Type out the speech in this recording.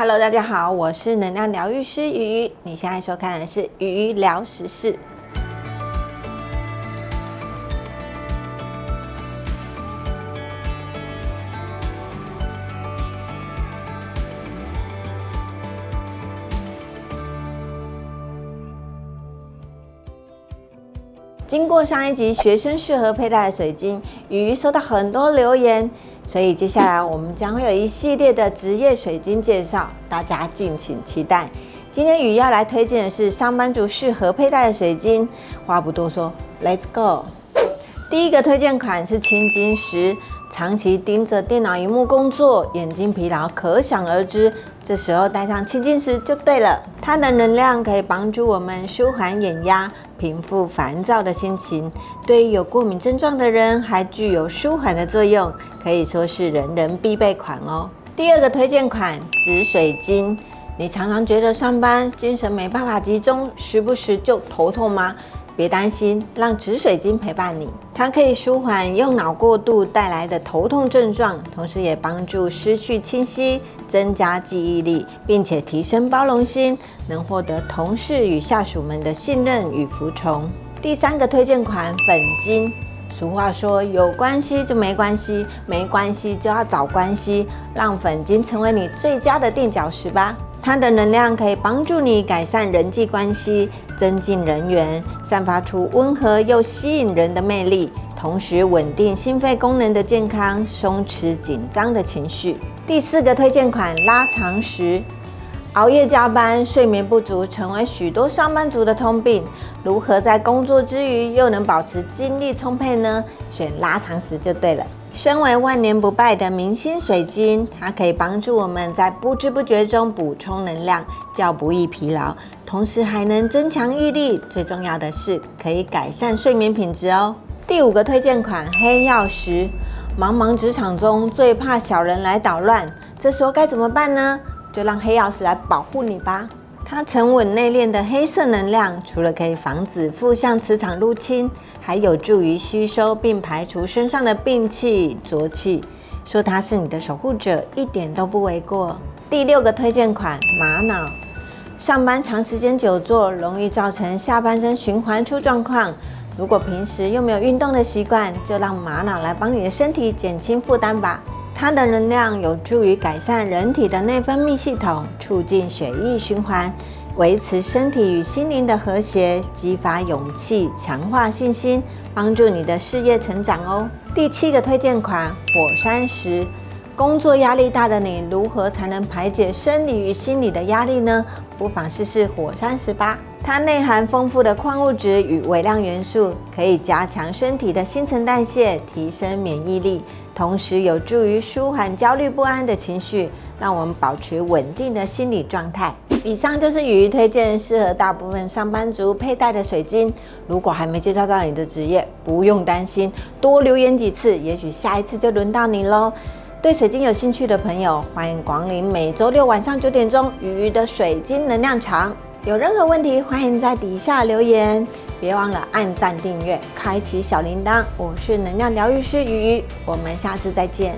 Hello，大家好，我是能量疗愈师鱼鱼。你现在收看的是鱼鱼聊时事。经过上一集学生适合佩戴的水晶，鱼鱼收到很多留言，所以接下来我们将会有一系列的职业水晶介绍，大家敬请期待。今天雨要来推荐的是上班族适合佩戴的水晶，话不多说，Let's go。第一个推荐款是青金石，长期盯着电脑荧幕工作，眼睛疲劳可想而知。这时候戴上青金石就对了，它的能量可以帮助我们舒缓眼压，平复烦躁的心情。对于有过敏症状的人，还具有舒缓的作用，可以说是人人必备款哦。第二个推荐款紫水晶，你常常觉得上班精神没办法集中，时不时就头痛吗？别担心，让紫水晶陪伴你，它可以舒缓用脑过度带来的头痛症状，同时也帮助失去清晰，增加记忆力，并且提升包容心，能获得同事与下属们的信任与服从。第三个推荐款粉晶，俗话说有关系就没关系，没关系就要找关系，让粉晶成为你最佳的垫脚石吧。它的能量可以帮助你改善人际关系，增进人缘，散发出温和又吸引人的魅力，同时稳定心肺功能的健康，松弛紧张的情绪。第四个推荐款拉长石，熬夜加班、睡眠不足成为许多上班族的通病，如何在工作之余又能保持精力充沛呢？选拉长石就对了。身为万年不败的明星水晶，它可以帮助我们在不知不觉中补充能量，较不易疲劳，同时还能增强毅力。最重要的是，可以改善睡眠品质哦。第五个推荐款黑曜石，茫茫职场中最怕小人来捣乱，这时候该怎么办呢？就让黑曜石来保护你吧。它沉稳内敛的黑色能量，除了可以防止负向磁场入侵，还有助于吸收并排除身上的病气浊气。说它是你的守护者，一点都不为过。第六个推荐款玛瑙，上班长时间久坐，容易造成下半身循环出状况。如果平时又没有运动的习惯，就让玛瑙来帮你的身体减轻负担吧。它的能量有助于改善人体的内分泌系统，促进血液循环，维持身体与心灵的和谐，激发勇气，强化信心，帮助你的事业成长哦。第七个推荐款火山石，工作压力大的你，如何才能排解生理与心理的压力呢？不妨试试火山石吧。它内含丰富的矿物质与微量元素，可以加强身体的新陈代谢，提升免疫力，同时有助于舒缓焦虑不安的情绪，让我们保持稳定的心理状态。以上就是鱼鱼推荐适合大部分上班族佩戴的水晶。如果还没介绍到你的职业，不用担心，多留言几次，也许下一次就轮到你喽。对水晶有兴趣的朋友，欢迎光临每周六晚上九点钟鱼鱼的水晶能量场。有任何问题，欢迎在底下留言，别忘了按赞、订阅、开启小铃铛。我是能量疗愈师鱼鱼，我们下次再见。